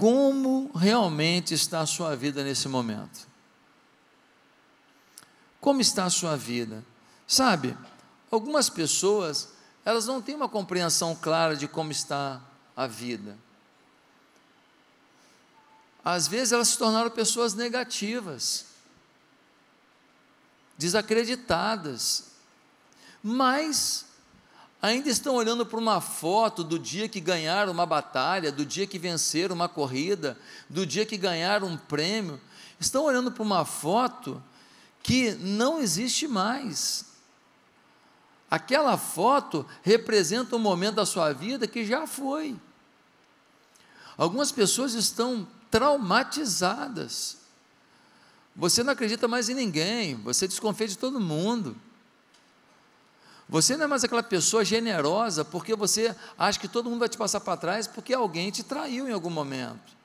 como realmente está a sua vida nesse momento. Como está a sua vida? Sabe, algumas pessoas, elas não têm uma compreensão clara de como está a vida. Às vezes elas se tornaram pessoas negativas, desacreditadas, mas ainda estão olhando para uma foto do dia que ganharam uma batalha, do dia que venceram uma corrida, do dia que ganharam um prêmio, estão olhando para uma foto que não existe mais. Aquela foto representa um momento da sua vida que já foi. Algumas pessoas estão traumatizadas. Você não acredita mais em ninguém, você desconfia de todo mundo. Você não é mais aquela pessoa generosa porque você acha que todo mundo vai te passar para trás porque alguém te traiu em algum momento.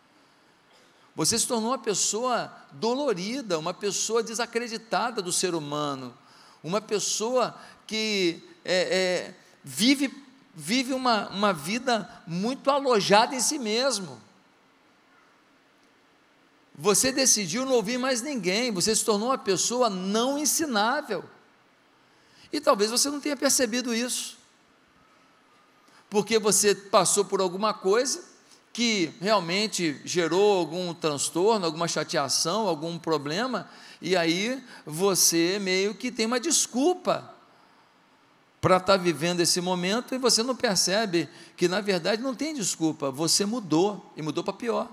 Você se tornou uma pessoa dolorida, uma pessoa desacreditada do ser humano, uma pessoa que é, é, vive, vive uma, uma vida muito alojada em si mesmo. Você decidiu não ouvir mais ninguém, você se tornou uma pessoa não ensinável. E talvez você não tenha percebido isso, porque você passou por alguma coisa que realmente gerou algum transtorno, alguma chateação, algum problema, e aí você meio que tem uma desculpa para estar tá vivendo esse momento e você não percebe que na verdade não tem desculpa, você mudou e mudou para pior.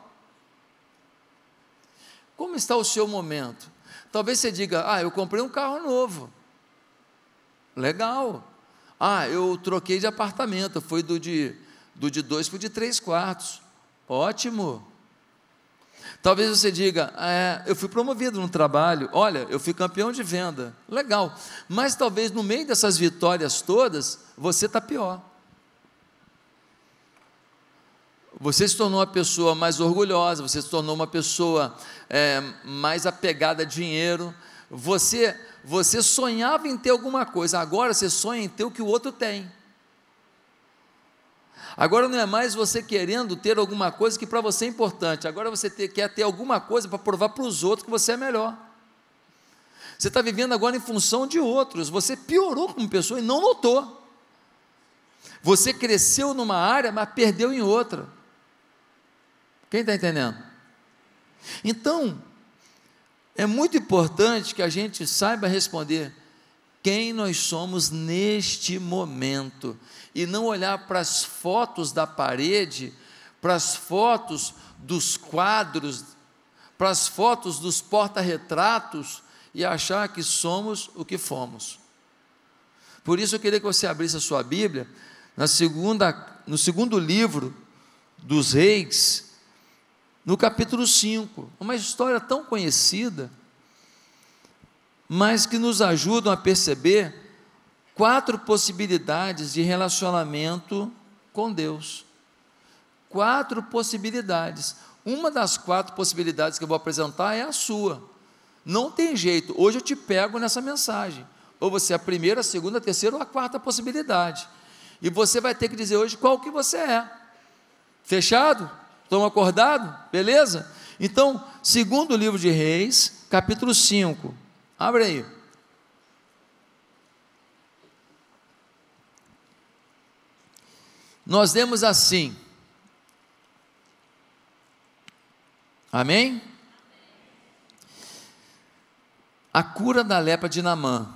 Como está o seu momento? Talvez você diga: Ah, eu comprei um carro novo. Legal. Ah, eu troquei de apartamento, foi do de, do de dois para o de três quartos. Ótimo. Talvez você diga, é, eu fui promovido no trabalho, olha, eu fui campeão de venda, legal. Mas talvez no meio dessas vitórias todas, você está pior. Você se tornou uma pessoa mais orgulhosa, você se tornou uma pessoa é, mais apegada a dinheiro. Você, você sonhava em ter alguma coisa, agora você sonha em ter o que o outro tem. Agora não é mais você querendo ter alguma coisa que para você é importante, agora você ter, quer ter alguma coisa para provar para os outros que você é melhor. Você está vivendo agora em função de outros, você piorou como pessoa e não notou. Você cresceu numa área, mas perdeu em outra. Quem está entendendo? Então, é muito importante que a gente saiba responder quem nós somos neste momento e não olhar para as fotos da parede, para as fotos dos quadros, para as fotos dos porta-retratos e achar que somos o que fomos. Por isso eu queria que você abrisse a sua Bíblia na segunda, no segundo livro dos Reis, no capítulo 5, uma história tão conhecida, mas que nos ajudam a perceber quatro possibilidades de relacionamento com Deus. Quatro possibilidades. Uma das quatro possibilidades que eu vou apresentar é a sua. Não tem jeito. Hoje eu te pego nessa mensagem. Ou você é a primeira, a segunda, a terceira ou a quarta possibilidade. E você vai ter que dizer hoje qual que você é. Fechado? Estão acordados? Beleza? Então, segundo livro de Reis, capítulo 5. Abre aí. Nós demos assim. Amém? A cura da lepra de Namã.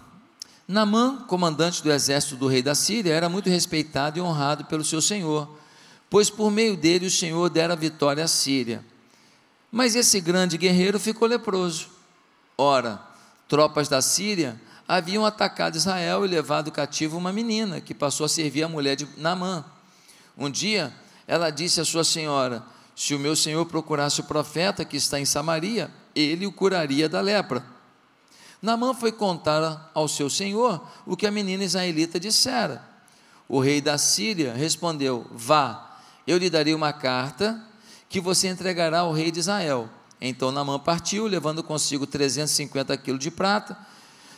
Namã, comandante do exército do rei da Síria, era muito respeitado e honrado pelo seu senhor, pois por meio dele o senhor dera vitória à Síria. Mas esse grande guerreiro ficou leproso. Ora, tropas da Síria haviam atacado Israel e levado cativo uma menina que passou a servir a mulher de Namã. Um dia, ela disse à sua senhora: Se o meu senhor procurasse o profeta que está em Samaria, ele o curaria da lepra. Namã foi contar ao seu senhor o que a menina israelita dissera. O rei da Síria respondeu: Vá, eu lhe darei uma carta que você entregará ao rei de Israel. Então Namã partiu, levando consigo 350 quilos de prata,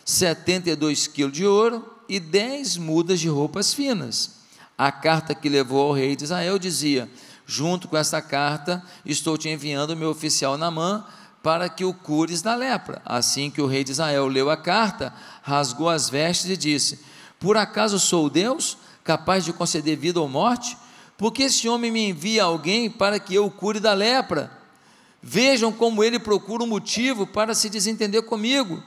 72 quilos de ouro e 10 mudas de roupas finas. A carta que levou ao rei de Israel dizia: Junto com esta carta, estou te enviando meu oficial Namã para que o cures da lepra. Assim que o rei de Israel leu a carta, rasgou as vestes e disse: Por acaso sou Deus, capaz de conceder vida ou morte? Porque esse homem me envia alguém para que eu o cure da lepra. Vejam como ele procura um motivo para se desentender comigo.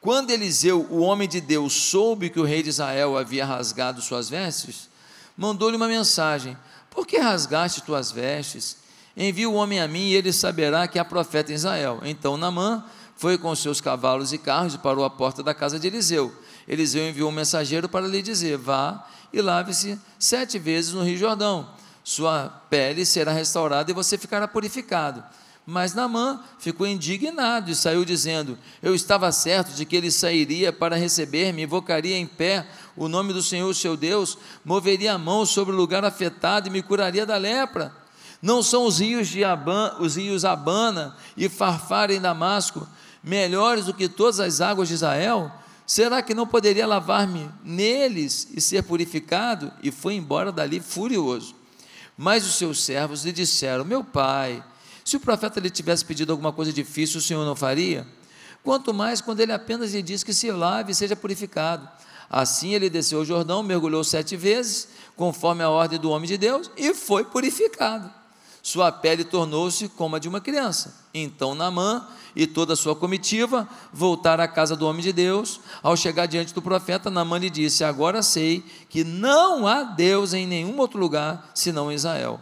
Quando Eliseu, o homem de Deus, soube que o rei de Israel havia rasgado suas vestes, mandou-lhe uma mensagem: Por que rasgaste tuas vestes? Envia o homem a mim e ele saberá que há profeta em Israel. Então Namã foi com seus cavalos e carros e parou à porta da casa de Eliseu. Eliseu enviou um mensageiro para lhe dizer: Vá e lave-se sete vezes no Rio Jordão. Sua pele será restaurada e você ficará purificado. Mas Namã ficou indignado e saiu dizendo: Eu estava certo de que ele sairia para receber-me, invocaria em pé o nome do Senhor, seu Deus, moveria a mão sobre o lugar afetado e me curaria da lepra. Não são os rios de Aban, os rios Abana e Farfar em Damasco melhores do que todas as águas de Israel? Será que não poderia lavar-me neles e ser purificado? E foi embora dali furioso. Mas os seus servos lhe disseram: Meu pai, se o profeta lhe tivesse pedido alguma coisa difícil, o senhor não faria? Quanto mais quando ele apenas lhe diz que se lave e seja purificado. Assim ele desceu o Jordão, mergulhou sete vezes, conforme a ordem do homem de Deus, e foi purificado sua pele tornou-se como a de uma criança. Então Naamã e toda a sua comitiva voltaram à casa do homem de Deus. Ao chegar diante do profeta, Naamã lhe disse: Agora sei que não há Deus em nenhum outro lugar senão Israel.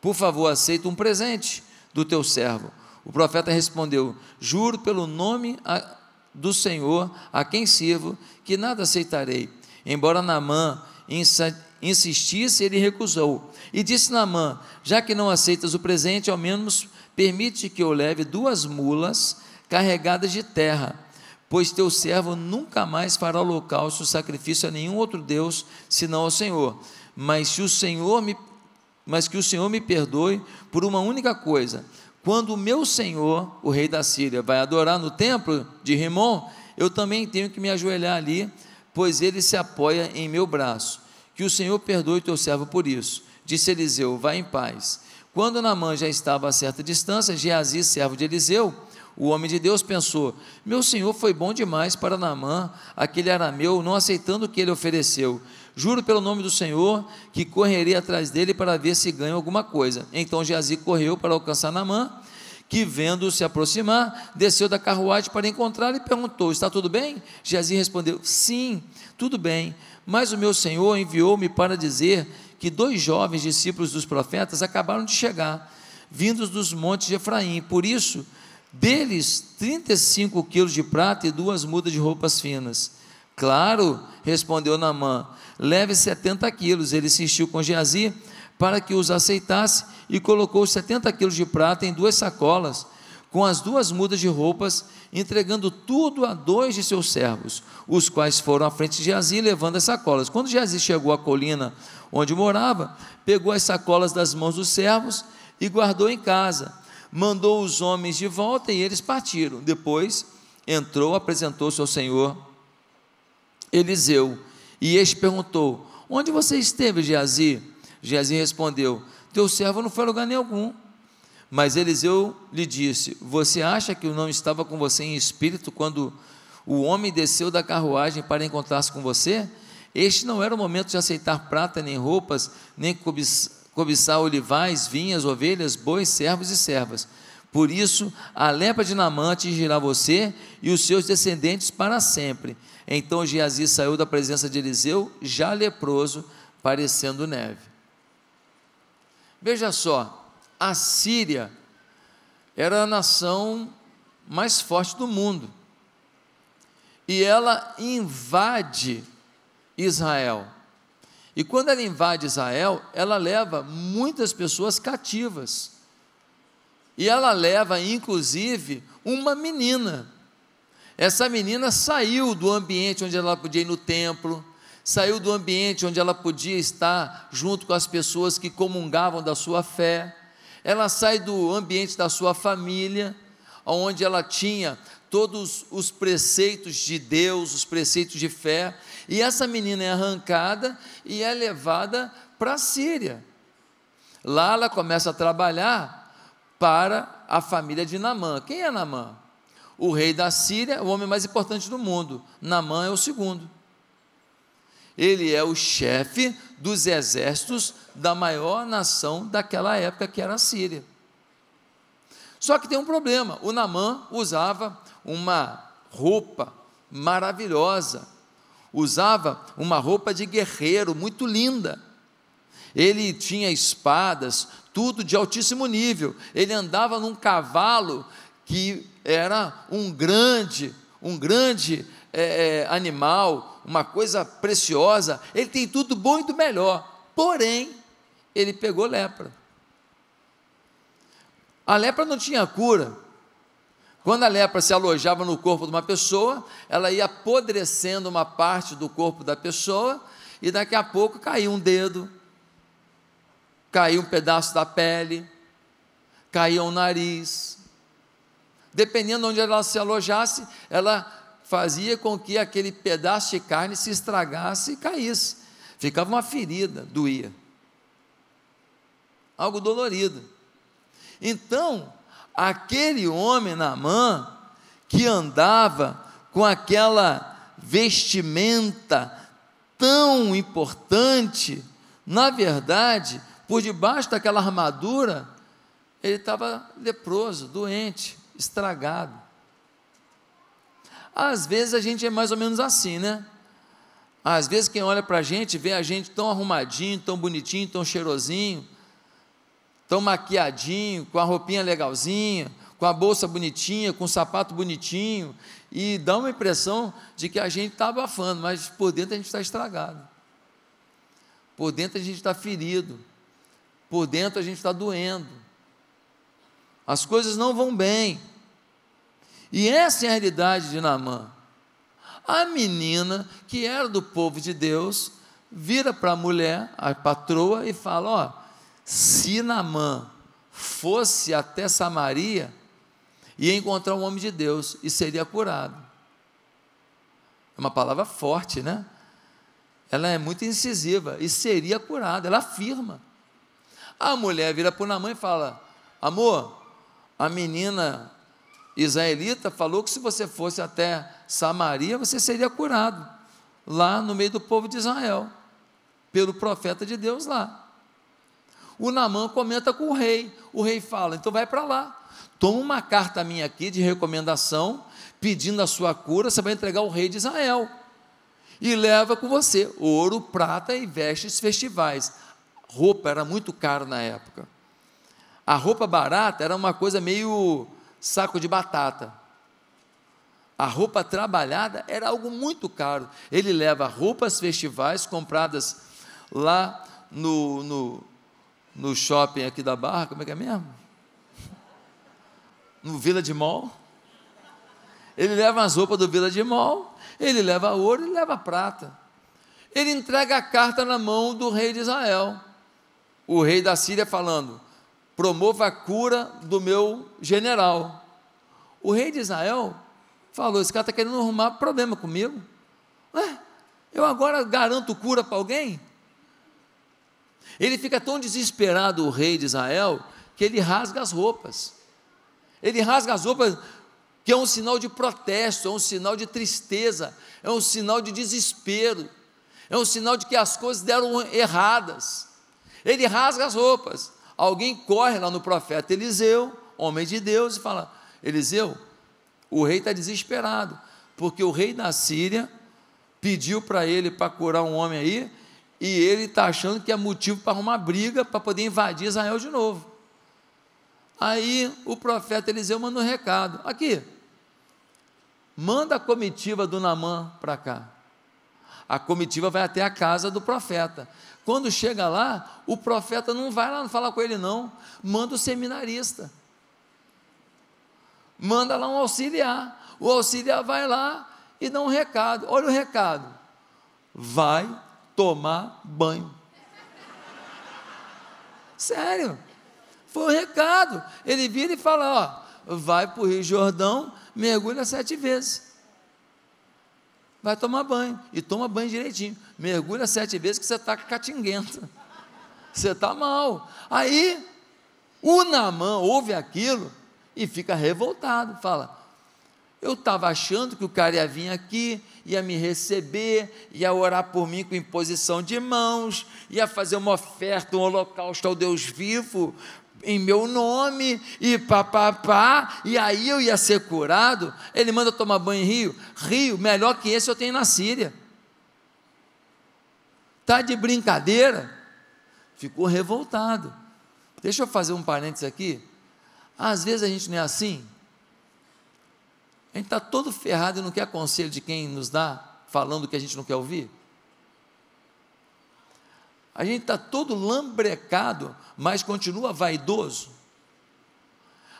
Por favor, aceita um presente do teu servo. O profeta respondeu: Juro pelo nome do Senhor a quem sirvo, que nada aceitarei. Embora Naamã insistisse, ele recusou. E disse Naamã: Já que não aceitas o presente, ao menos permite que eu leve duas mulas carregadas de terra, pois teu servo nunca mais fará holocausto, sacrifício a nenhum outro Deus, senão ao Senhor. Mas se o Senhor me mas que o Senhor me perdoe por uma única coisa. Quando o meu Senhor, o rei da Síria, vai adorar no templo de Rimon, eu também tenho que me ajoelhar ali, pois ele se apoia em meu braço. Que o Senhor perdoe teu servo por isso. Disse Eliseu: Vá em paz. Quando Naamã já estava a certa distância, Geazi, servo de Eliseu, o homem de Deus pensou: Meu senhor foi bom demais para Naamã, aquele arameu, não aceitando o que ele ofereceu. Juro pelo nome do Senhor que correria atrás dele para ver se ganha alguma coisa. Então Geazi correu para alcançar Naamã, que vendo se aproximar, desceu da carruagem para encontrá-lo e perguntou: Está tudo bem? Geazi respondeu: Sim, tudo bem. Mas o meu senhor enviou-me para dizer que dois jovens discípulos dos profetas acabaram de chegar, vindos dos montes de Efraim. Por isso, deles 35 quilos de prata e duas mudas de roupas finas. Claro, respondeu Naamã, leve 70 quilos. Ele insistiu com Geazi para que os aceitasse e colocou 70 quilos de prata em duas sacolas com as duas mudas de roupas, entregando tudo a dois de seus servos, os quais foram à frente de Geazi levando as sacolas. Quando Geazi chegou à colina onde morava, pegou as sacolas das mãos dos servos e guardou em casa. Mandou os homens de volta e eles partiram. Depois entrou, apresentou-se ao Senhor Eliseu. E este perguntou: Onde você esteve, Geazi? Geazi respondeu: Teu servo não foi a lugar nenhum mas Eliseu lhe disse: Você acha que eu não estava com você em espírito quando o homem desceu da carruagem para encontrar-se com você? Este não era o momento de aceitar prata, nem roupas, nem cobiçar olivais, vinhas, ovelhas, bois, servos e servas. Por isso, a lepra de Naamã atingirá você e os seus descendentes para sempre. Então Geazi saiu da presença de Eliseu, já leproso, parecendo neve. Veja só, a Síria era a nação mais forte do mundo. E ela invade Israel. E quando ela invade Israel, ela leva muitas pessoas cativas. E ela leva, inclusive, uma menina. Essa menina saiu do ambiente onde ela podia ir no templo, saiu do ambiente onde ela podia estar junto com as pessoas que comungavam da sua fé ela sai do ambiente da sua família, onde ela tinha todos os preceitos de Deus, os preceitos de fé, e essa menina é arrancada e é levada para a Síria. Lá ela começa a trabalhar para a família de Namã. Quem é Namã? O rei da Síria, o homem mais importante do mundo. Namã é o segundo. Ele é o chefe dos exércitos da maior nação daquela época, que era a Síria. Só que tem um problema: o Namã usava uma roupa maravilhosa, usava uma roupa de guerreiro muito linda. Ele tinha espadas, tudo de altíssimo nível. Ele andava num cavalo que era um grande, um grande é, animal, uma coisa preciosa. Ele tem tudo bom e do melhor. Porém, ele pegou lepra. A lepra não tinha cura. Quando a lepra se alojava no corpo de uma pessoa, ela ia apodrecendo uma parte do corpo da pessoa e daqui a pouco caía um dedo, caía um pedaço da pele, caía um nariz. Dependendo de onde ela se alojasse, ela fazia com que aquele pedaço de carne se estragasse e caísse. Ficava uma ferida, doía. Algo dolorido. Então, aquele homem Naamã, que andava com aquela vestimenta tão importante, na verdade, por debaixo daquela armadura, ele estava leproso, doente, estragado. Às vezes a gente é mais ou menos assim, né? Às vezes quem olha para a gente vê a gente tão arrumadinho, tão bonitinho, tão cheirosinho, tão maquiadinho, com a roupinha legalzinha, com a bolsa bonitinha, com o sapato bonitinho, e dá uma impressão de que a gente está abafando, mas por dentro a gente está estragado. Por dentro a gente está ferido. Por dentro a gente está doendo. As coisas não vão bem. E essa é a realidade de Naamã. A menina, que era do povo de Deus, vira para a mulher, a patroa, e fala: Ó, se Naamã fosse até Samaria, ia encontrar um homem de Deus e seria curado. É uma palavra forte, né? Ela é muito incisiva e seria curado, ela afirma. A mulher vira para o Naamã e fala: Amor, a menina israelita falou que se você fosse até Samaria, você seria curado, lá no meio do povo de Israel, pelo profeta de Deus lá. O Namã comenta com o rei, o rei fala: então vai para lá, toma uma carta minha aqui de recomendação, pedindo a sua cura, você vai entregar ao rei de Israel. E leva com você ouro, prata e vestes festivais. Roupa era muito caro na época. A roupa barata era uma coisa meio saco de batata. A roupa trabalhada era algo muito caro. Ele leva roupas festivais compradas lá no, no, no shopping aqui da Barra, como é que é mesmo? No Vila de Mall. Ele leva as roupas do Vila de Mall, ele leva ouro, ele leva prata. Ele entrega a carta na mão do rei de Israel. O rei da Síria falando: promova a cura do meu general. O rei de Israel falou: esse cara está querendo arrumar problema comigo. Ué, eu agora garanto cura para alguém? Ele fica tão desesperado, o rei de Israel, que ele rasga as roupas. Ele rasga as roupas, que é um sinal de protesto, é um sinal de tristeza, é um sinal de desespero, é um sinal de que as coisas deram erradas. Ele rasga as roupas. Alguém corre lá no profeta Eliseu, homem de Deus, e fala: Eliseu, o rei está desesperado, porque o rei da Síria pediu para ele para curar um homem aí, e ele está achando que é motivo para arrumar briga para poder invadir Israel de novo. Aí o profeta Eliseu manda um recado: aqui, manda a comitiva do Namã para cá. A comitiva vai até a casa do profeta. Quando chega lá, o profeta não vai lá falar com ele, não, manda o seminarista. Manda lá um auxiliar. O auxiliar vai lá e dá um recado. Olha o recado. Vai tomar banho. Sério. Foi o recado. Ele vira e fala: ó, vai para o Rio Jordão, mergulha sete vezes. Vai tomar banho. E toma banho direitinho. Mergulha sete vezes que você está catinguento. Você está mal. Aí, o Namã ouve aquilo e fica revoltado. Fala: Eu estava achando que o cara ia vir aqui, ia me receber, ia orar por mim com imposição de mãos, ia fazer uma oferta, um holocausto ao Deus vivo, em meu nome, e papapá, e aí eu ia ser curado. Ele manda tomar banho em rio. Rio, melhor que esse eu tenho na Síria. Está de brincadeira? Ficou revoltado. Deixa eu fazer um parênteses aqui. Às vezes a gente não é assim. A gente está todo ferrado e não quer conselho de quem nos dá, falando que a gente não quer ouvir. A gente está todo lambrecado, mas continua vaidoso.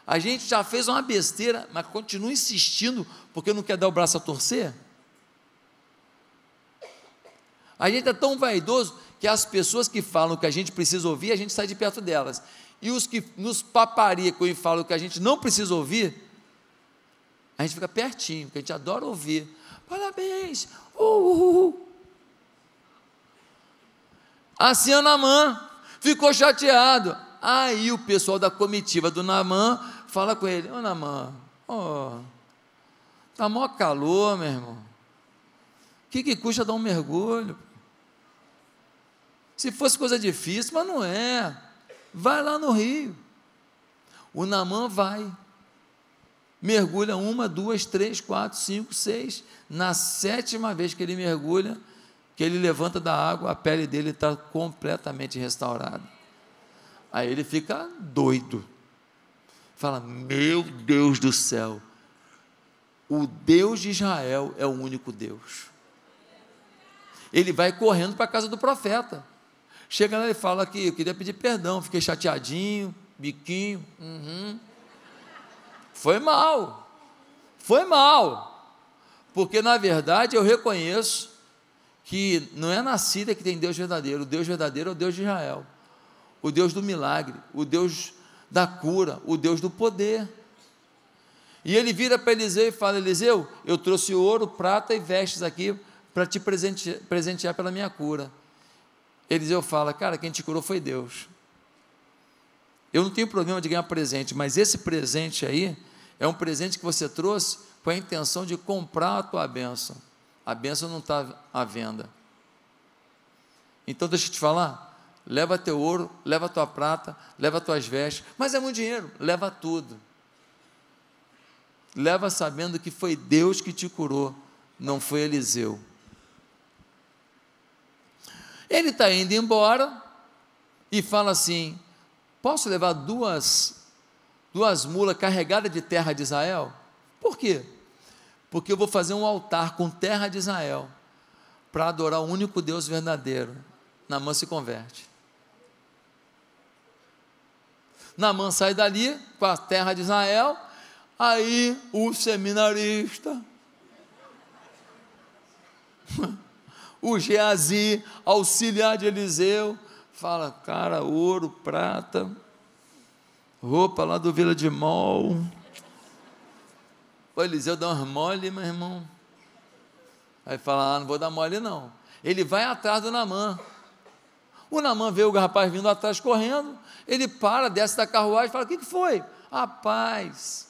A gente já fez uma besteira, mas continua insistindo porque não quer dar o braço a torcer. A gente é tão vaidoso que as pessoas que falam que a gente precisa ouvir, a gente sai de perto delas. E os que nos paparicam e falam que a gente não precisa ouvir, a gente fica pertinho, porque a gente adora ouvir. Parabéns! Uh, uh, uh. Assim o Namã ficou chateado. Aí o pessoal da comitiva do Namã fala com ele: Ô Namã, ó, tá mó calor, meu irmão. O que, que custa dar um mergulho? Se fosse coisa difícil, mas não é. Vai lá no rio. O Namã vai. Mergulha uma, duas, três, quatro, cinco, seis. Na sétima vez que ele mergulha, que ele levanta da água, a pele dele está completamente restaurada. Aí ele fica doido. Fala: Meu Deus do céu, o Deus de Israel é o único Deus. Ele vai correndo para a casa do profeta. Chega lá e fala que eu queria pedir perdão, fiquei chateadinho, biquinho. Uhum. Foi mal. Foi mal. Porque na verdade eu reconheço que não é na Síria que tem Deus verdadeiro, o Deus verdadeiro é o Deus de Israel, o Deus do milagre, o Deus da cura, o Deus do poder. E ele vira para Eliseu e fala: Eliseu, eu trouxe ouro, prata e vestes aqui para te presentear, presentear pela minha cura. Eliseu fala: Cara, quem te curou foi Deus. Eu não tenho problema de ganhar presente, mas esse presente aí é um presente que você trouxe com a intenção de comprar a tua bênção. A bênção não está à venda. Então deixa eu te falar. Leva teu ouro, leva tua prata, leva tuas vestes, mas é muito dinheiro, leva tudo. Leva sabendo que foi Deus que te curou, não foi Eliseu. Ele está indo embora e fala assim: Posso levar duas, duas mulas carregadas de terra de Israel? Por quê? Porque eu vou fazer um altar com terra de Israel para adorar o único Deus verdadeiro. Namã se converte. Namã sai dali com a terra de Israel, aí o seminarista, o Geazi, auxiliar de Eliseu, fala, cara, ouro, prata, roupa lá do Vila de Mol, o Eliseu dá umas mole, meu irmão. Aí fala, ah, não vou dar mole não. Ele vai atrás do Namã. O Namã vê o rapaz vindo atrás correndo, ele para, desce da carruagem e fala, o que, que foi? Rapaz,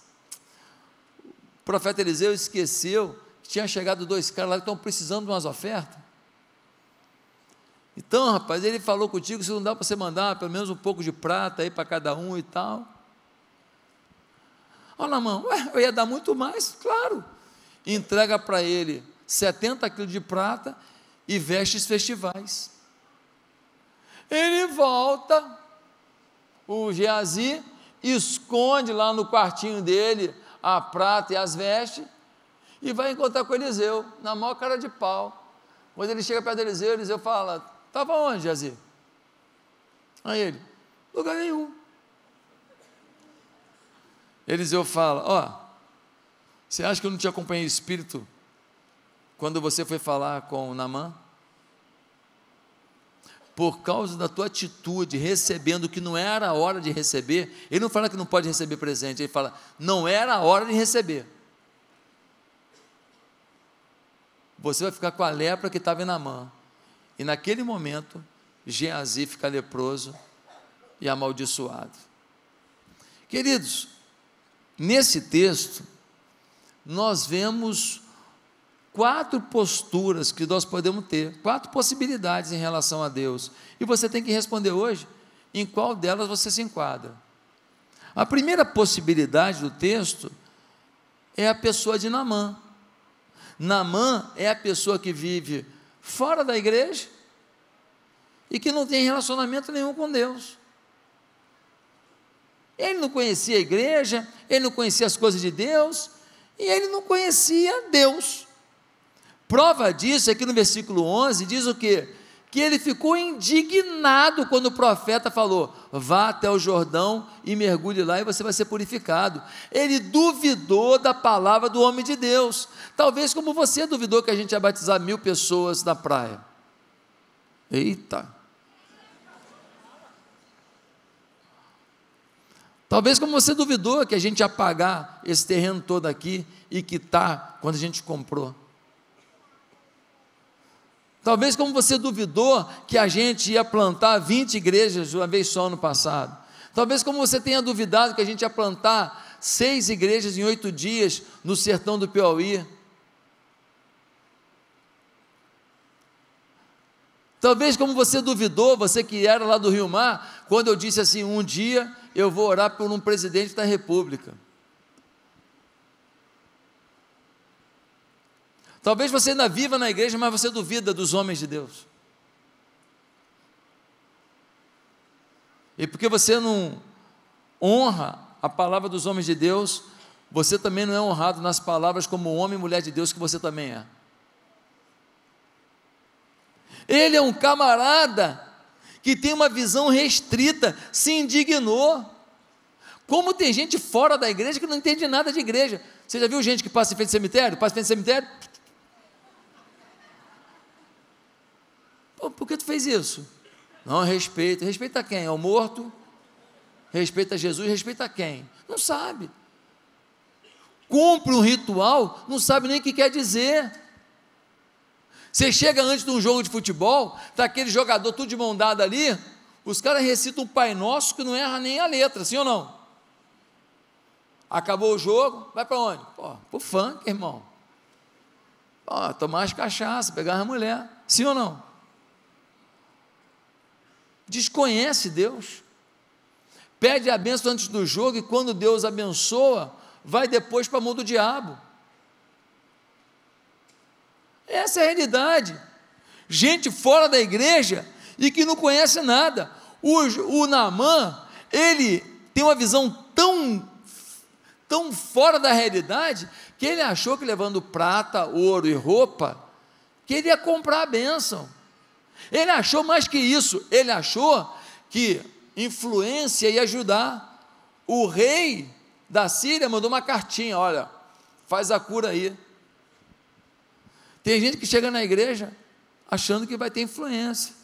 o profeta Eliseu esqueceu que tinha chegado dois caras lá que estão precisando de umas ofertas. Então, rapaz, ele falou contigo, se não dá para você mandar pelo menos um pouco de prata aí para cada um e tal. Olha mão, eu ia dar muito mais, claro. Entrega para ele 70 quilos de prata e vestes festivais. Ele volta, o Geazi, esconde lá no quartinho dele a prata e as vestes, e vai encontrar com Eliseu, na maior cara de pau. Quando ele chega perto de Eliseu, Eliseu fala: Estava onde, Geazi? Aí ele: Lugar nenhum. Eliseu fala: Ó, oh, você acha que eu não te acompanhei espírito quando você foi falar com o Namã? Por causa da tua atitude, recebendo que não era a hora de receber, ele não fala que não pode receber presente, ele fala, não era a hora de receber. Você vai ficar com a lepra que estava em Namã. E naquele momento, Geazi fica leproso e amaldiçoado. Queridos, nesse texto, nós vemos quatro posturas que nós podemos ter, quatro possibilidades em relação a Deus. E você tem que responder hoje em qual delas você se enquadra. A primeira possibilidade do texto é a pessoa de Namã. Namã é a pessoa que vive fora da igreja e que não tem relacionamento nenhum com Deus. Ele não conhecia a igreja, ele não conhecia as coisas de Deus e ele não conhecia Deus. Prova disso é que no versículo 11 diz o que? Que ele ficou indignado quando o profeta falou: vá até o Jordão e mergulhe lá e você vai ser purificado. Ele duvidou da palavra do homem de Deus. Talvez como você duvidou que a gente ia batizar mil pessoas na praia. Eita! Talvez como você duvidou que a gente ia pagar esse terreno todo aqui e quitar quando a gente comprou. Talvez como você duvidou que a gente ia plantar 20 igrejas de uma vez só no passado. Talvez como você tenha duvidado que a gente ia plantar seis igrejas em oito dias no sertão do Piauí. Talvez como você duvidou, você que era lá do Rio Mar, quando eu disse assim, um dia eu vou orar por um presidente da república. Talvez você ainda viva na igreja, mas você duvida dos homens de Deus. E porque você não honra a palavra dos homens de Deus, você também não é honrado nas palavras como homem e mulher de Deus que você também é. Ele é um camarada que tem uma visão restrita, se indignou. Como tem gente fora da igreja que não entende nada de igreja. Você já viu gente que passa em frente ao cemitério? Passa em frente ao cemitério, Pô, por que tu fez isso? Não, respeita. Respeita quem? Ao morto? Respeita Jesus? Respeita quem? Não sabe. Cumpre um ritual, não sabe nem o que quer dizer. Você chega antes de um jogo de futebol, está aquele jogador tudo de mão dada ali, os caras recitam um Pai Nosso que não erra nem a letra, sim ou não? Acabou o jogo, vai para onde? Pô, pro funk, irmão. Pô, tomar as cachaças, pegar a mulher, sim ou não? desconhece Deus, pede a benção antes do jogo e quando Deus abençoa, vai depois para a mão do diabo. Essa é a realidade. Gente fora da igreja e que não conhece nada. O, o Naamã, ele tem uma visão tão, tão fora da realidade que ele achou que levando prata, ouro e roupa, que ele ia comprar a bênção. Ele achou mais que isso, ele achou que influência ia ajudar. O rei da Síria mandou uma cartinha: olha, faz a cura aí. Tem gente que chega na igreja achando que vai ter influência.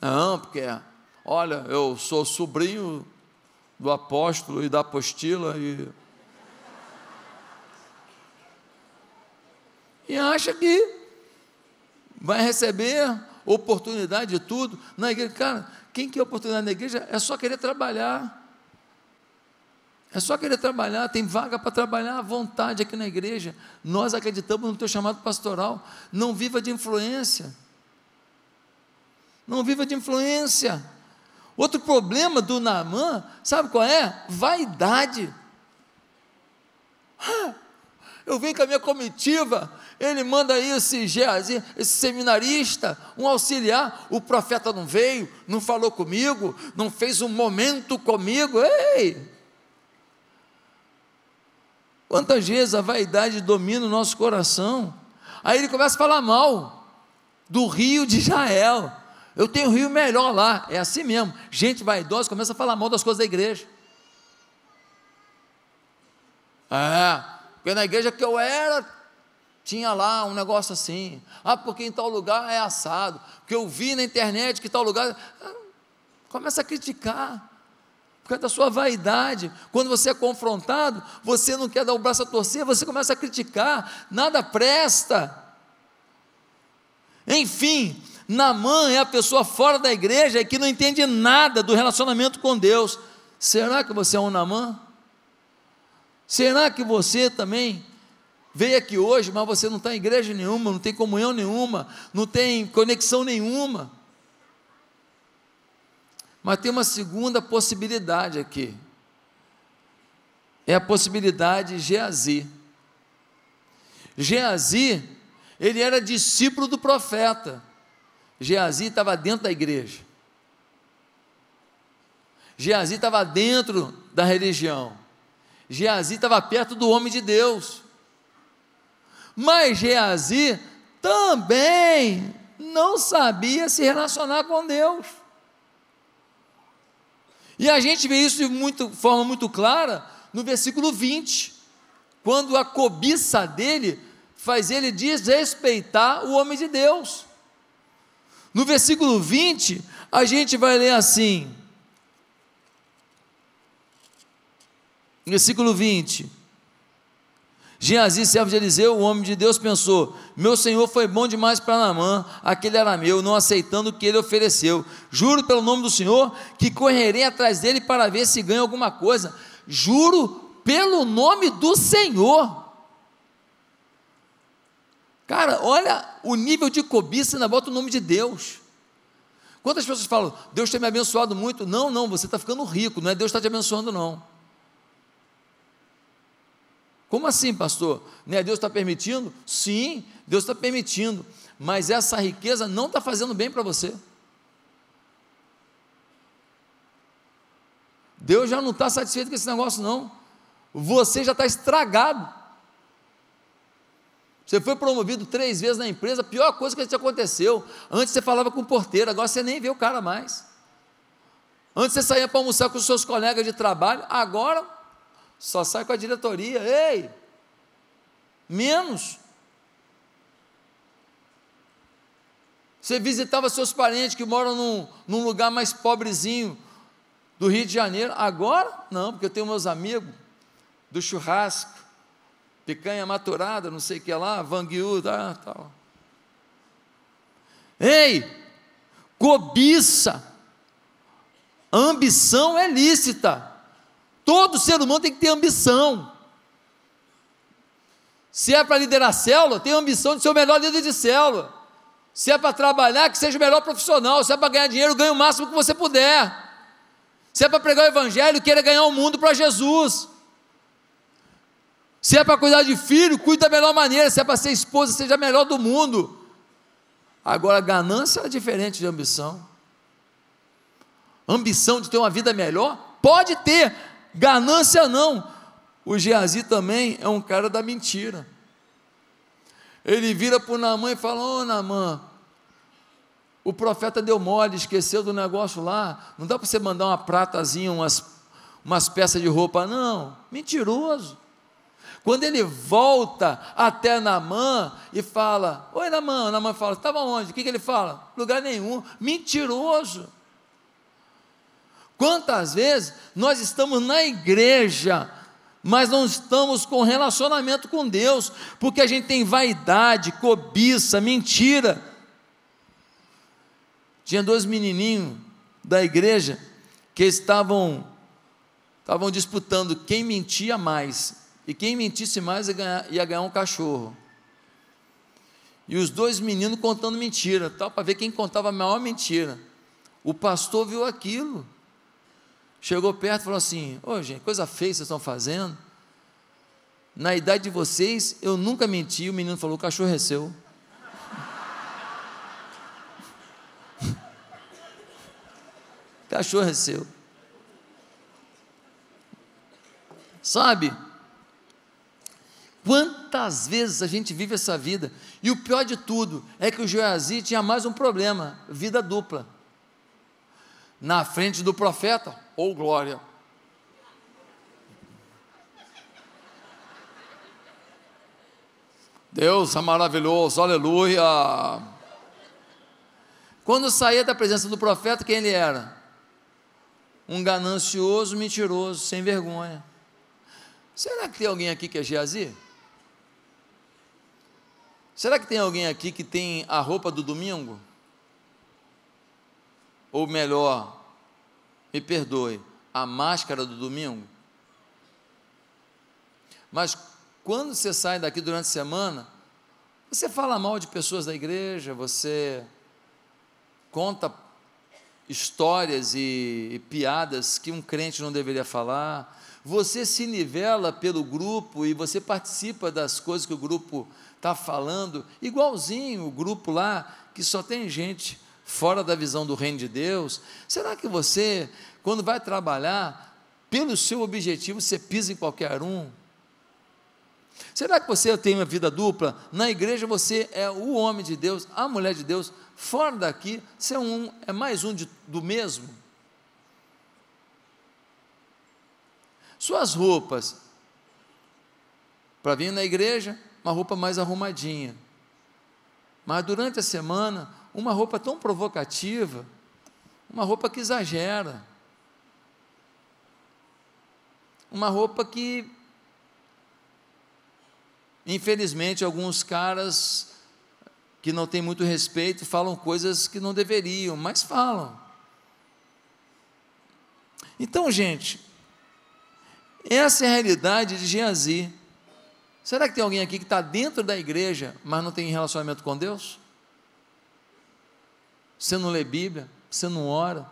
Não, porque, olha, eu sou sobrinho do apóstolo e da apostila e. E acha que vai receber oportunidade de tudo na igreja. Cara, quem quer oportunidade na igreja é só querer trabalhar. É só querer trabalhar, tem vaga para trabalhar à vontade aqui na igreja. Nós acreditamos no teu chamado pastoral. Não viva de influência. Não viva de influência. Outro problema do Naamã, sabe qual é? Vaidade. Ah, eu venho com a minha comitiva, ele manda aí esse esse seminarista, um auxiliar, o profeta não veio, não falou comigo, não fez um momento comigo, ei! Quantas vezes a vaidade domina o nosso coração? Aí ele começa a falar mal do rio de Israel. Eu tenho um rio melhor lá, é assim mesmo. Gente vaidosa começa a falar mal das coisas da igreja. É, porque na igreja que eu era, tinha lá um negócio assim. Ah, porque em tal lugar é assado. Porque eu vi na internet que tal lugar. Ah, começa a criticar. Por causa da sua vaidade. Quando você é confrontado, você não quer dar o braço a torcer, você começa a criticar. Nada presta. Enfim, Namã é a pessoa fora da igreja e que não entende nada do relacionamento com Deus. Será que você é um Namã? Será que você também veio aqui hoje, mas você não está em igreja nenhuma, não tem comunhão nenhuma, não tem conexão nenhuma? Mas tem uma segunda possibilidade aqui. É a possibilidade Geazi. Geazi, ele era discípulo do profeta. Geazi estava dentro da igreja. Geazi estava dentro da religião. Geazi estava perto do homem de Deus. Mas Geazi também não sabia se relacionar com Deus. E a gente vê isso de muito, forma muito clara no versículo 20, quando a cobiça dele faz ele desrespeitar o homem de Deus. No versículo 20, a gente vai ler assim, versículo 20: Geazi, servo de Eliseu, o homem de Deus, pensou: Meu senhor foi bom demais para Naamã, aquele era meu, não aceitando o que ele ofereceu. Juro pelo nome do Senhor que correrei atrás dele para ver se ganha alguma coisa. Juro pelo nome do Senhor. Cara, olha o nível de cobiça, ainda bota o nome de Deus. Quantas pessoas falam, Deus tem me abençoado muito? Não, não, você está ficando rico, não é Deus está te abençoando, não. Como assim, pastor? Né, Deus está permitindo? Sim, Deus está permitindo, mas essa riqueza não está fazendo bem para você. Deus já não está satisfeito com esse negócio, não. Você já está estragado. Você foi promovido três vezes na empresa, pior coisa que te aconteceu. Antes você falava com o porteiro, agora você nem vê o cara mais. Antes você saía para almoçar com os seus colegas de trabalho, agora só sai com a diretoria. Ei! Menos. Você visitava seus parentes que moram num, num lugar mais pobrezinho do Rio de Janeiro. Agora, não, porque eu tenho meus amigos do churrasco, picanha maturada, não sei o que lá, vanguiú, tá, tal. Ei, cobiça, ambição é lícita. Todo ser humano tem que ter ambição. Se é para liderar célula, tem ambição de ser o melhor líder de célula. Se é para trabalhar, que seja o melhor profissional. Se é para ganhar dinheiro, ganhe o máximo que você puder. Se é para pregar o evangelho, queira ganhar o mundo para Jesus. Se é para cuidar de filho, cuide da melhor maneira. Se é para ser esposa, seja a melhor do mundo. Agora, ganância é diferente de ambição. Ambição de ter uma vida melhor? Pode ter, ganância não. O Geazi também é um cara da mentira. Ele vira para o Namã e fala: Ô oh, Namã, o profeta deu mole, esqueceu do negócio lá. Não dá para você mandar uma pratazinha, umas, umas peças de roupa, não. Mentiroso. Quando ele volta até Namã e fala: Oi, Namã. Namã fala: Estava onde? O que, que ele fala? Lugar nenhum. Mentiroso. Quantas vezes nós estamos na igreja, mas não estamos com relacionamento com Deus, porque a gente tem vaidade, cobiça, mentira. Tinha dois menininhos da igreja que estavam estavam disputando quem mentia mais, e quem mentisse mais ia ganhar, ia ganhar um cachorro. E os dois meninos contando mentira, para ver quem contava a maior mentira. O pastor viu aquilo. Chegou perto e falou assim: Ô oh, gente, coisa feia vocês estão fazendo. Na idade de vocês, eu nunca menti. O menino falou: o cachorro é seu. cachorro é seu. Sabe? Quantas vezes a gente vive essa vida? E o pior de tudo é que o Geazi tinha mais um problema: vida dupla. Na frente do profeta, ou oh glória. Deus é maravilhoso, aleluia. Quando saía da presença do profeta, quem ele era? Um ganancioso, mentiroso, sem vergonha. Será que tem alguém aqui que é Geazi? Será que tem alguém aqui que tem a roupa do domingo? Ou melhor, me perdoe, a máscara do domingo. Mas quando você sai daqui durante a semana, você fala mal de pessoas da igreja, você conta histórias e, e, piadas que um crente não deveria falar, você se nivela pelo grupo e você participa das coisas que o grupo está falando, igualzinho o grupo lá, que só tem gente fora da visão do reino de Deus. Será que você, quando vai trabalhar, pelo seu objetivo, você pisa em qualquer um? Será que você tem uma vida dupla? Na igreja você é o homem de Deus, a mulher de Deus, fora daqui você é, um, é mais um de, do mesmo? Suas roupas, para vir na igreja, uma roupa mais arrumadinha. Mas durante a semana, uma roupa tão provocativa, uma roupa que exagera, uma roupa que, infelizmente, alguns caras que não têm muito respeito falam coisas que não deveriam, mas falam. Então, gente, essa é a realidade de Geazi. Será que tem alguém aqui que está dentro da igreja, mas não tem relacionamento com Deus? Você não lê Bíblia, você não ora,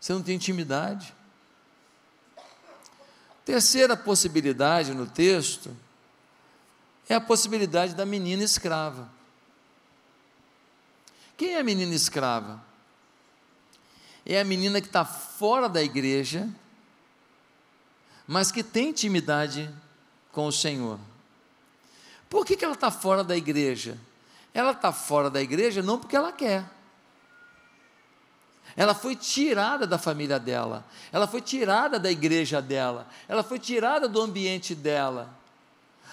você não tem intimidade. Terceira possibilidade no texto é a possibilidade da menina escrava. Quem é a menina escrava? É a menina que está fora da igreja, mas que tem intimidade com o Senhor. Por que, que ela está fora da igreja? Ela está fora da igreja não porque ela quer. Ela foi tirada da família dela, ela foi tirada da igreja dela, ela foi tirada do ambiente dela.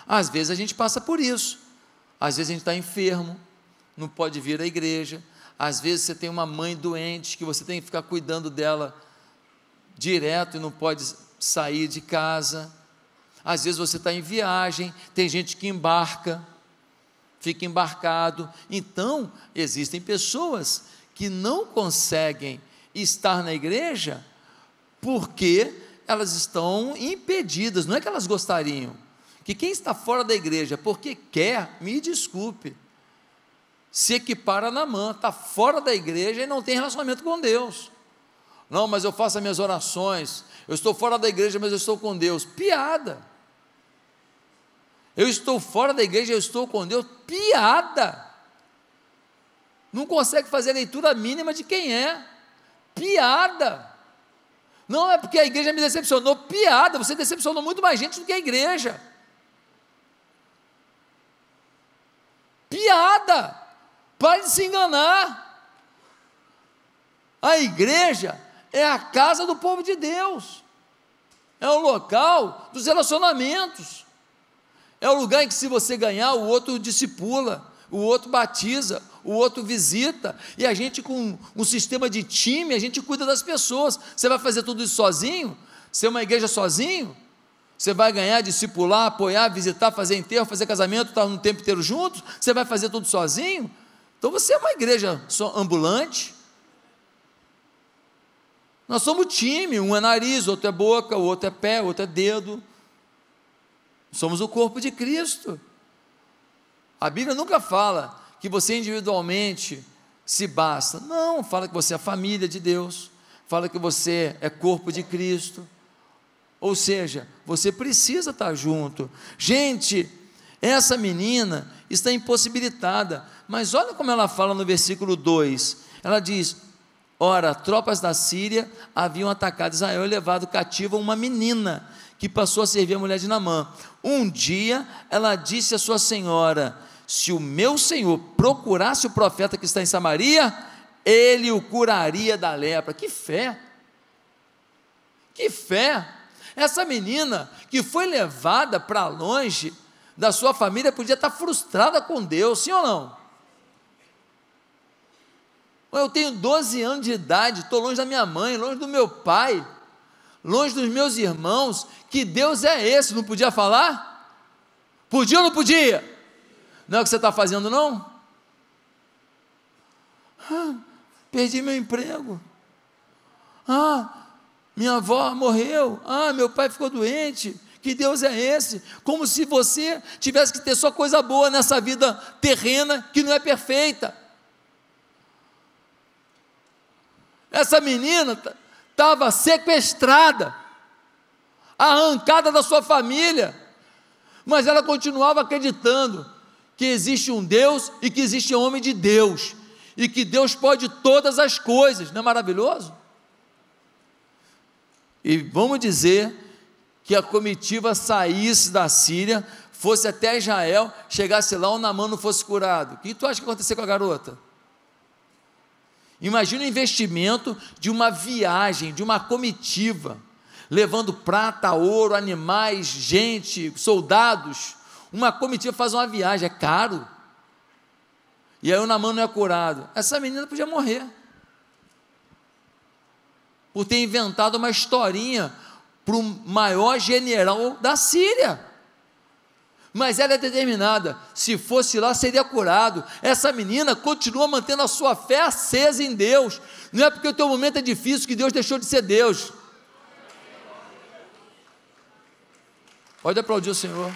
Às vezes a gente passa por isso. Às vezes a gente está enfermo, não pode vir à igreja. Às vezes você tem uma mãe doente que você tem que ficar cuidando dela direto e não pode sair de casa às vezes você está em viagem, tem gente que embarca, fica embarcado. Então, existem pessoas que não conseguem estar na igreja porque elas estão impedidas, não é que elas gostariam. Que quem está fora da igreja porque quer, me desculpe, se equipara na mão, está fora da igreja e não tem relacionamento com Deus. Não, mas eu faço as minhas orações, eu estou fora da igreja, mas eu estou com Deus. Piada. Eu estou fora da igreja, eu estou com Deus. Piada! Não consegue fazer a leitura mínima de quem é. Piada! Não é porque a igreja me decepcionou. Piada! Você decepcionou muito mais gente do que a igreja. Piada! Pare de se enganar. A igreja é a casa do povo de Deus. É o local dos relacionamentos. É o lugar em que, se você ganhar, o outro discipula, o outro batiza, o outro visita, e a gente, com um sistema de time, a gente cuida das pessoas. Você vai fazer tudo isso sozinho? Ser uma igreja sozinho? Você vai ganhar, discipular, apoiar, visitar, fazer enterro, fazer casamento, estar um tempo inteiro juntos? Você vai fazer tudo sozinho? Então você é uma igreja ambulante. Nós somos time, um é nariz, outro é boca, o outro é pé, outro é dedo. Somos o corpo de Cristo. A Bíblia nunca fala que você individualmente se basta. Não, fala que você é a família de Deus, fala que você é corpo de Cristo. Ou seja, você precisa estar junto. Gente, essa menina está impossibilitada, mas olha como ela fala no versículo 2. Ela diz: Ora, tropas da Síria haviam atacado Israel e levado cativa uma menina que passou a servir a mulher de Namã. Um dia ela disse à sua senhora: Se o meu senhor procurasse o profeta que está em Samaria, ele o curaria da lepra. Que fé! Que fé! Essa menina que foi levada para longe da sua família podia estar frustrada com Deus, sim ou não? Eu tenho 12 anos de idade, estou longe da minha mãe, longe do meu pai longe dos meus irmãos, que Deus é esse, não podia falar? Podia ou não podia? Não é o que você está fazendo, não? perdi meu emprego. Ah, minha avó morreu. Ah, meu pai ficou doente. Que Deus é esse? Como se você tivesse que ter só coisa boa nessa vida terrena que não é perfeita. Essa menina estava sequestrada, arrancada da sua família, mas ela continuava acreditando que existe um Deus e que existe um homem de Deus, e que Deus pode todas as coisas, não é maravilhoso? E vamos dizer que a comitiva saísse da Síria, fosse até Israel, chegasse lá, o Namã não fosse curado. O que tu acha que aconteceu com a garota? Imagina o investimento de uma viagem, de uma comitiva, levando prata, ouro, animais, gente, soldados. Uma comitiva faz uma viagem, é caro. E aí o Namã não é curado. Essa menina podia morrer por ter inventado uma historinha para o maior general da Síria. Mas ela é determinada, se fosse lá seria curado. Essa menina continua mantendo a sua fé acesa em Deus. Não é porque o teu momento é difícil que Deus deixou de ser Deus. Pode aplaudir o Senhor.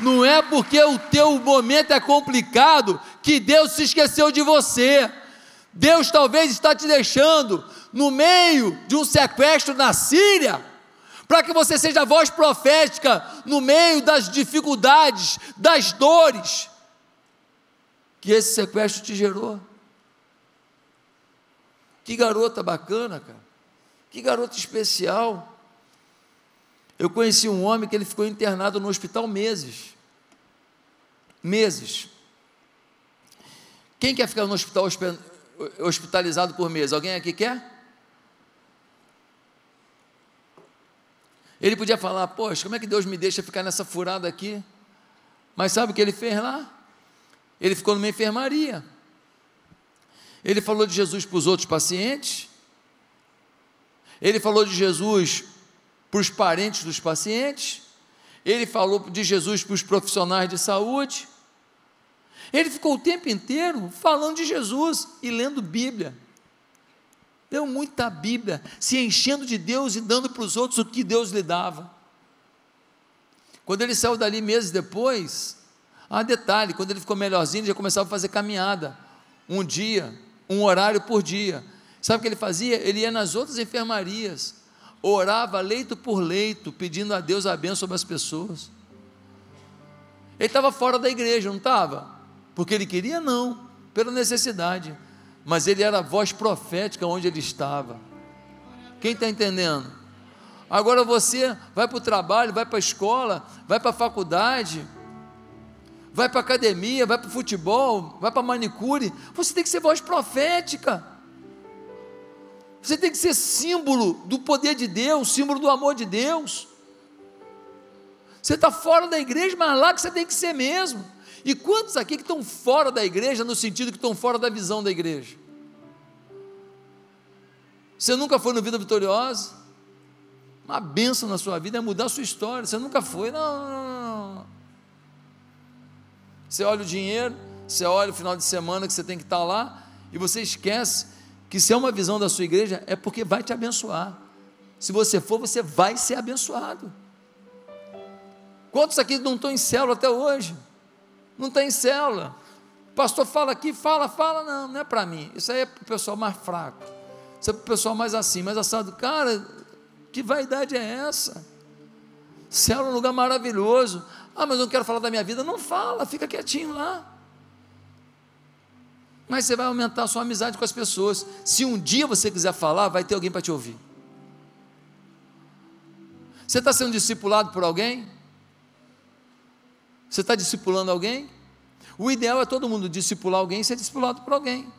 Não é porque o teu momento é complicado que Deus se esqueceu de você. Deus talvez está te deixando no meio de um sequestro na Síria, para que você seja a voz profética no meio das dificuldades, das dores que esse sequestro te gerou. Que garota bacana, cara. Que garota especial. Eu conheci um homem que ele ficou internado no hospital meses. Meses. Quem quer ficar no hospital hospitalizado por meses? Alguém aqui quer? Ele podia falar, poxa, como é que Deus me deixa ficar nessa furada aqui? Mas sabe o que ele fez lá? Ele ficou numa enfermaria. Ele falou de Jesus para os outros pacientes. Ele falou de Jesus para os parentes dos pacientes, ele falou de Jesus para os profissionais de saúde. Ele ficou o tempo inteiro falando de Jesus e lendo Bíblia. Deu muita Bíblia, se enchendo de Deus e dando para os outros o que Deus lhe dava. Quando ele saiu dali meses depois, ah, detalhe, quando ele ficou melhorzinho, já começava a fazer caminhada, um dia, um horário por dia. Sabe o que ele fazia? Ele ia nas outras enfermarias, orava leito por leito, pedindo a Deus a bênção sobre as pessoas. Ele estava fora da igreja, não estava? Porque ele queria, não, pela necessidade. Mas ele era a voz profética onde ele estava. Quem está entendendo? Agora você vai para o trabalho, vai para a escola, vai para a faculdade, vai para a academia, vai para o futebol, vai para a manicure. Você tem que ser voz profética. Você tem que ser símbolo do poder de Deus, símbolo do amor de Deus. Você está fora da igreja, mas lá que você tem que ser mesmo. E quantos aqui que estão fora da igreja, no sentido que estão fora da visão da igreja? Você nunca foi no Vida Vitoriosa? Uma benção na sua vida é mudar a sua história. Você nunca foi, não, não, não. Você olha o dinheiro, você olha o final de semana que você tem que estar lá, e você esquece que se é uma visão da sua igreja, é porque vai te abençoar. Se você for, você vai ser abençoado. Quantos aqui não estão em célula até hoje? Não está em célula. O pastor fala aqui, fala, fala, não, não é para mim. Isso aí é para o pessoal mais fraco. Isso é para o pessoal mais assim, mais assado. Cara, que vaidade é essa? Célula é um lugar maravilhoso. Ah, mas eu não quero falar da minha vida. Não fala, fica quietinho lá mas você vai aumentar a sua amizade com as pessoas. Se um dia você quiser falar, vai ter alguém para te ouvir. Você está sendo discipulado por alguém? Você está discipulando alguém? O ideal é todo mundo discipular alguém e ser discipulado por alguém.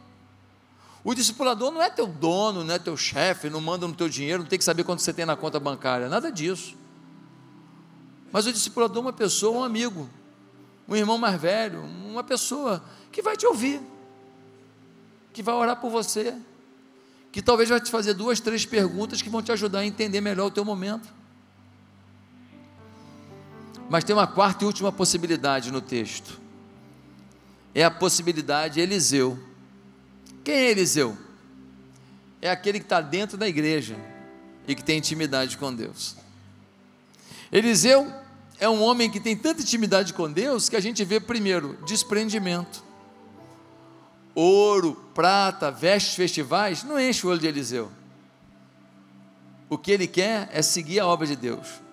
O discipulador não é teu dono, não é teu chefe, não manda no teu dinheiro, não tem que saber quanto você tem na conta bancária, nada disso. Mas o discipulador é uma pessoa, um amigo, um irmão mais velho, uma pessoa que vai te ouvir que vai orar por você, que talvez vai te fazer duas, três perguntas que vão te ajudar a entender melhor o teu momento. Mas tem uma quarta e última possibilidade no texto. é a possibilidade Eliseu. Quem é Eliseu? É aquele que está dentro da igreja e que tem intimidade com Deus. Eliseu é um homem que tem tanta intimidade com Deus que a gente vê primeiro desprendimento. Ouro, prata, vestes festivais, não enche o olho de Eliseu. O que ele quer é seguir a obra de Deus.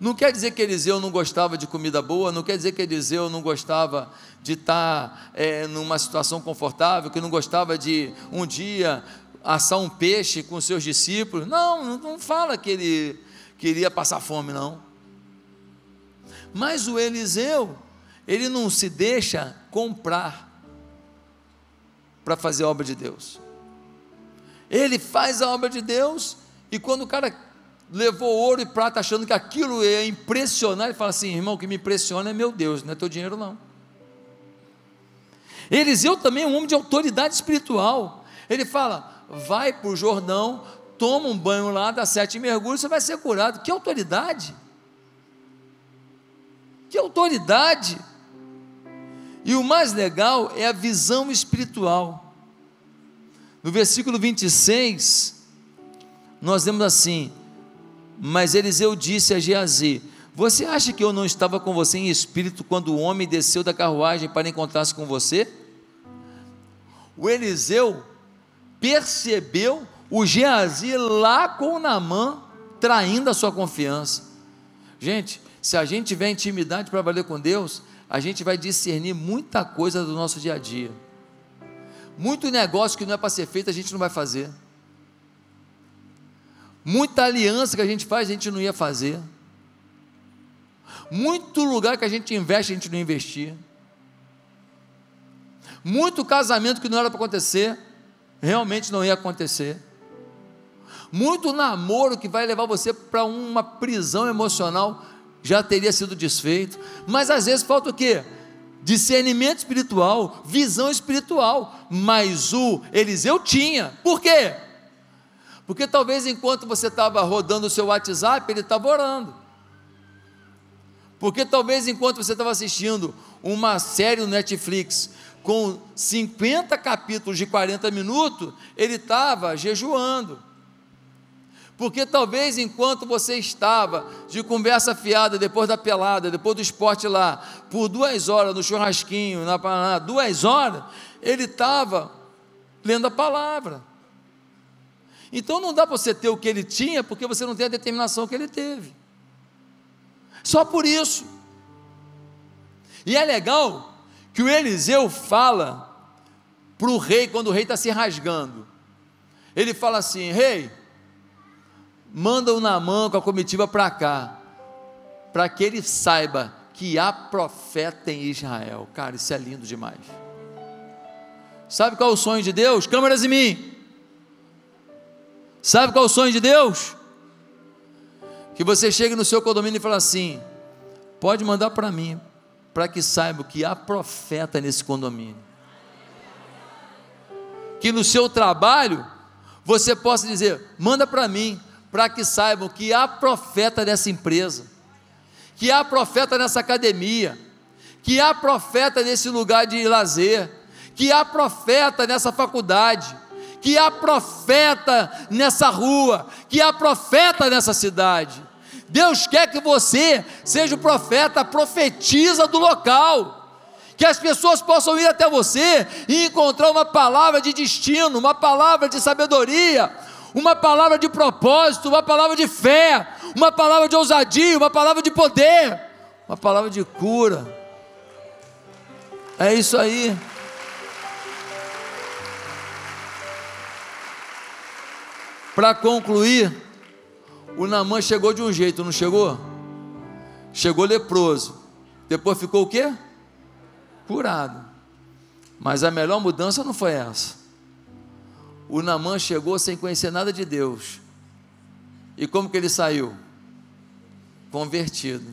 Não quer dizer que Eliseu não gostava de comida boa, não quer dizer que Eliseu não gostava de estar é, numa situação confortável, que não gostava de um dia assar um peixe com seus discípulos. Não, não fala que ele queria passar fome, não. Mas o Eliseu, ele não se deixa comprar para fazer a obra de Deus. Ele faz a obra de Deus e quando o cara levou ouro e prata achando que aquilo ia impressionar, ele fala assim: irmão, o que me impressiona é meu Deus, não é teu dinheiro, não. Eliseu também é um homem de autoridade espiritual. Ele fala: vai para o Jordão, toma um banho lá, dá sete mergulhos, você vai ser curado. Que autoridade! Que autoridade! E o mais legal é a visão espiritual. No versículo 26, nós lemos assim: Mas Eliseu disse a Geazi: Você acha que eu não estava com você em espírito quando o homem desceu da carruagem para encontrar-se com você? O Eliseu percebeu o Geazi lá com Namã traindo a sua confiança. Gente, se a gente tiver intimidade para valer com Deus, a gente vai discernir muita coisa do nosso dia a dia. Muito negócio que não é para ser feito, a gente não vai fazer. Muita aliança que a gente faz, a gente não ia fazer. Muito lugar que a gente investe, a gente não investia. Muito casamento que não era para acontecer, realmente não ia acontecer. Muito namoro que vai levar você para uma prisão emocional já teria sido desfeito. Mas às vezes falta o quê? Discernimento espiritual, visão espiritual. Mas o Eliseu tinha. Por quê? Porque talvez enquanto você estava rodando o seu WhatsApp, ele estava orando. Porque talvez enquanto você estava assistindo uma série no Netflix com 50 capítulos de 40 minutos, ele estava jejuando. Porque talvez enquanto você estava de conversa fiada depois da pelada, depois do esporte lá, por duas horas no churrasquinho, na, duas horas, ele estava lendo a palavra. Então não dá para você ter o que ele tinha, porque você não tem a determinação que ele teve. Só por isso. E é legal que o Eliseu fala para o rei, quando o rei está se rasgando. Ele fala assim: Rei, manda o Namã com a comitiva para cá, para que ele saiba que há profeta em Israel. Cara, isso é lindo demais. Sabe qual é o sonho de Deus? Câmeras em mim. Sabe qual é o sonho de Deus? Que você chegue no seu condomínio e fale assim: pode mandar para mim, para que saiba que há profeta nesse condomínio. Que no seu trabalho você possa dizer: manda para mim, para que saibam que há profeta nessa empresa, que há profeta nessa academia, que há profeta nesse lugar de lazer, que há profeta nessa faculdade, que há profeta nessa rua, que há profeta nessa cidade. Deus quer que você seja o profeta, profetiza do local que as pessoas possam ir até você e encontrar uma palavra de destino, uma palavra de sabedoria, uma palavra de propósito, uma palavra de fé, uma palavra de ousadia, uma palavra de poder, uma palavra de cura. É isso aí. Para concluir, o Namã chegou de um jeito, não chegou? Chegou leproso. Depois ficou o quê? Curado. Mas a melhor mudança não foi essa o Namã chegou sem conhecer nada de Deus. E como que ele saiu? Convertido.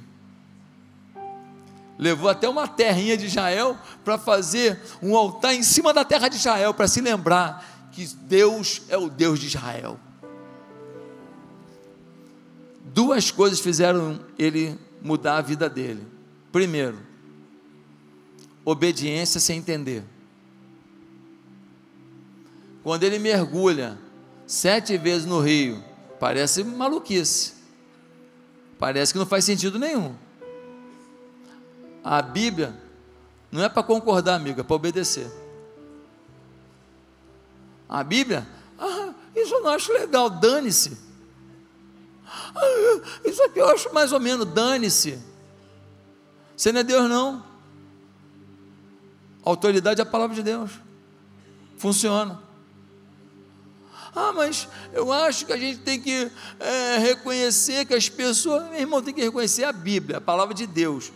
Levou até uma terrinha de Israel para fazer um altar em cima da terra de Israel, para se lembrar que Deus é o Deus de Israel. Duas coisas fizeram ele mudar a vida dele. Primeiro, obediência sem entender. Quando ele mergulha sete vezes no rio, parece maluquice. Parece que não faz sentido nenhum. A Bíblia não é para concordar, amigo, é para obedecer. A Bíblia, ah, isso eu não acho legal, dane-se. Ah, isso aqui eu acho mais ou menos, dane-se. Você não é Deus, não. Autoridade é a palavra de Deus. Funciona. Ah, mas eu acho que a gente tem que é, reconhecer que as pessoas, meu irmão, tem que reconhecer a Bíblia, a palavra de Deus.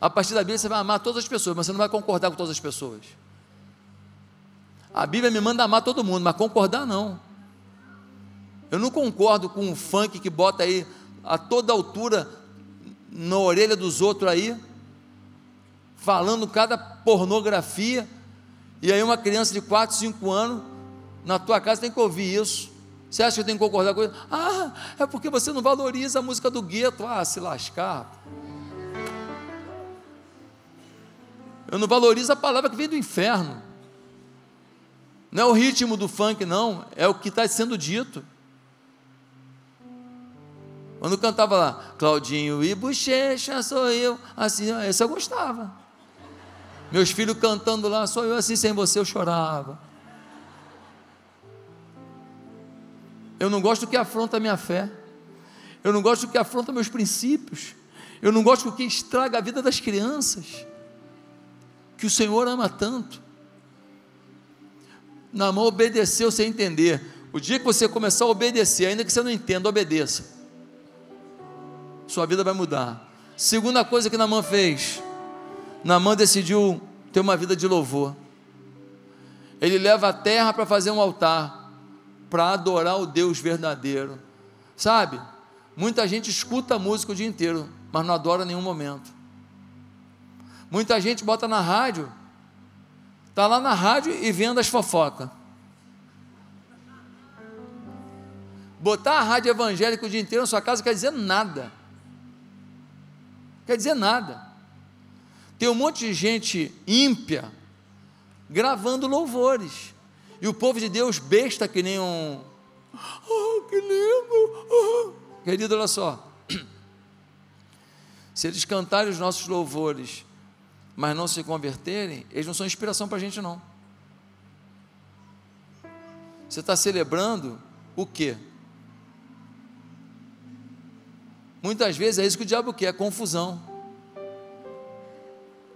A partir da Bíblia você vai amar todas as pessoas, mas você não vai concordar com todas as pessoas. A Bíblia me manda amar todo mundo, mas concordar não. Eu não concordo com um funk que bota aí a toda altura na orelha dos outros aí, falando cada pornografia, e aí uma criança de 4, 5 anos na tua casa tem que ouvir isso. Você acha que tenho que concordar com isso? Ah, é porque você não valoriza a música do gueto. Ah, se lascar. Eu não valorizo a palavra que vem do inferno. Não é o ritmo do funk, não. É o que está sendo dito. Quando cantava lá, Claudinho e Bochecha, sou eu. Assim, esse eu gostava. Meus filhos cantando lá, sou eu assim, sem você eu chorava. Eu não gosto que afronta a minha fé. Eu não gosto que afronta meus princípios. Eu não gosto que estraga a vida das crianças. Que o Senhor ama tanto. Na mão obedeceu sem entender. O dia que você começar a obedecer, ainda que você não entenda, obedeça. Sua vida vai mudar. Segunda coisa que Namã fez. Namã decidiu ter uma vida de louvor. Ele leva a terra para fazer um altar para adorar o Deus verdadeiro. Sabe? Muita gente escuta música o dia inteiro, mas não adora em nenhum momento. Muita gente bota na rádio, está lá na rádio e vendo as fofocas. Botar a rádio evangélica o dia inteiro na sua casa quer dizer nada. Quer dizer nada. Tem um monte de gente ímpia gravando louvores. E o povo de Deus besta que nem um. Oh, que lindo! Oh. Querido, olha só. Se eles cantarem os nossos louvores, mas não se converterem, eles não são inspiração para a gente, não. Você está celebrando o quê? Muitas vezes é isso que o diabo quer, confusão.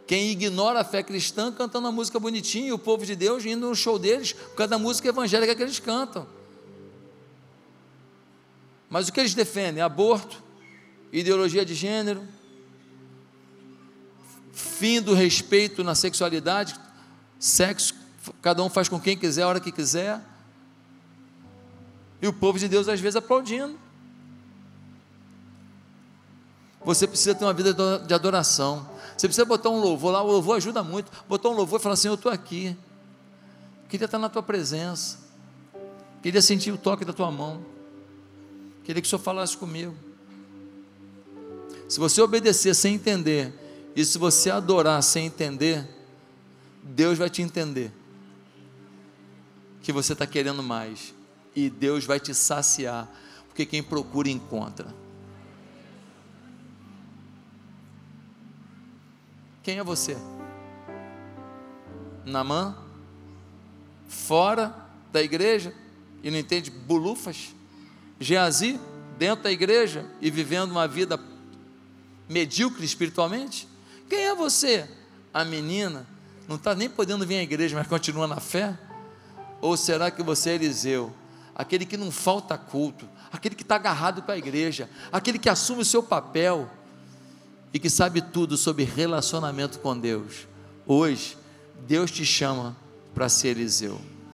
Quem ignora a fé cristã cantando a música bonitinha e o povo de Deus indo no show deles por causa da música evangélica que eles cantam. Mas o que eles defendem? Aborto, ideologia de gênero, fim do respeito na sexualidade, sexo, cada um faz com quem quiser, a hora que quiser. E o povo de Deus às vezes aplaudindo. Você precisa ter uma vida de adoração. Você precisa botar um louvor lá, o louvor ajuda muito. Botar um louvor e falar assim: Eu estou aqui. Queria estar na tua presença. Queria sentir o toque da tua mão. Queria que o Senhor falasse comigo. Se você obedecer sem entender, e se você adorar sem entender, Deus vai te entender. Que você está querendo mais. E Deus vai te saciar. Porque quem procura encontra. Quem é você? Namã? Fora da igreja e não entende bulufas? Geazi? Dentro da igreja e vivendo uma vida medíocre espiritualmente? Quem é você? A menina não está nem podendo vir à igreja, mas continua na fé? Ou será que você é Eliseu? Aquele que não falta culto, aquele que está agarrado para a igreja, aquele que assume o seu papel, e que sabe tudo sobre relacionamento com Deus, hoje Deus te chama para ser Eliseu.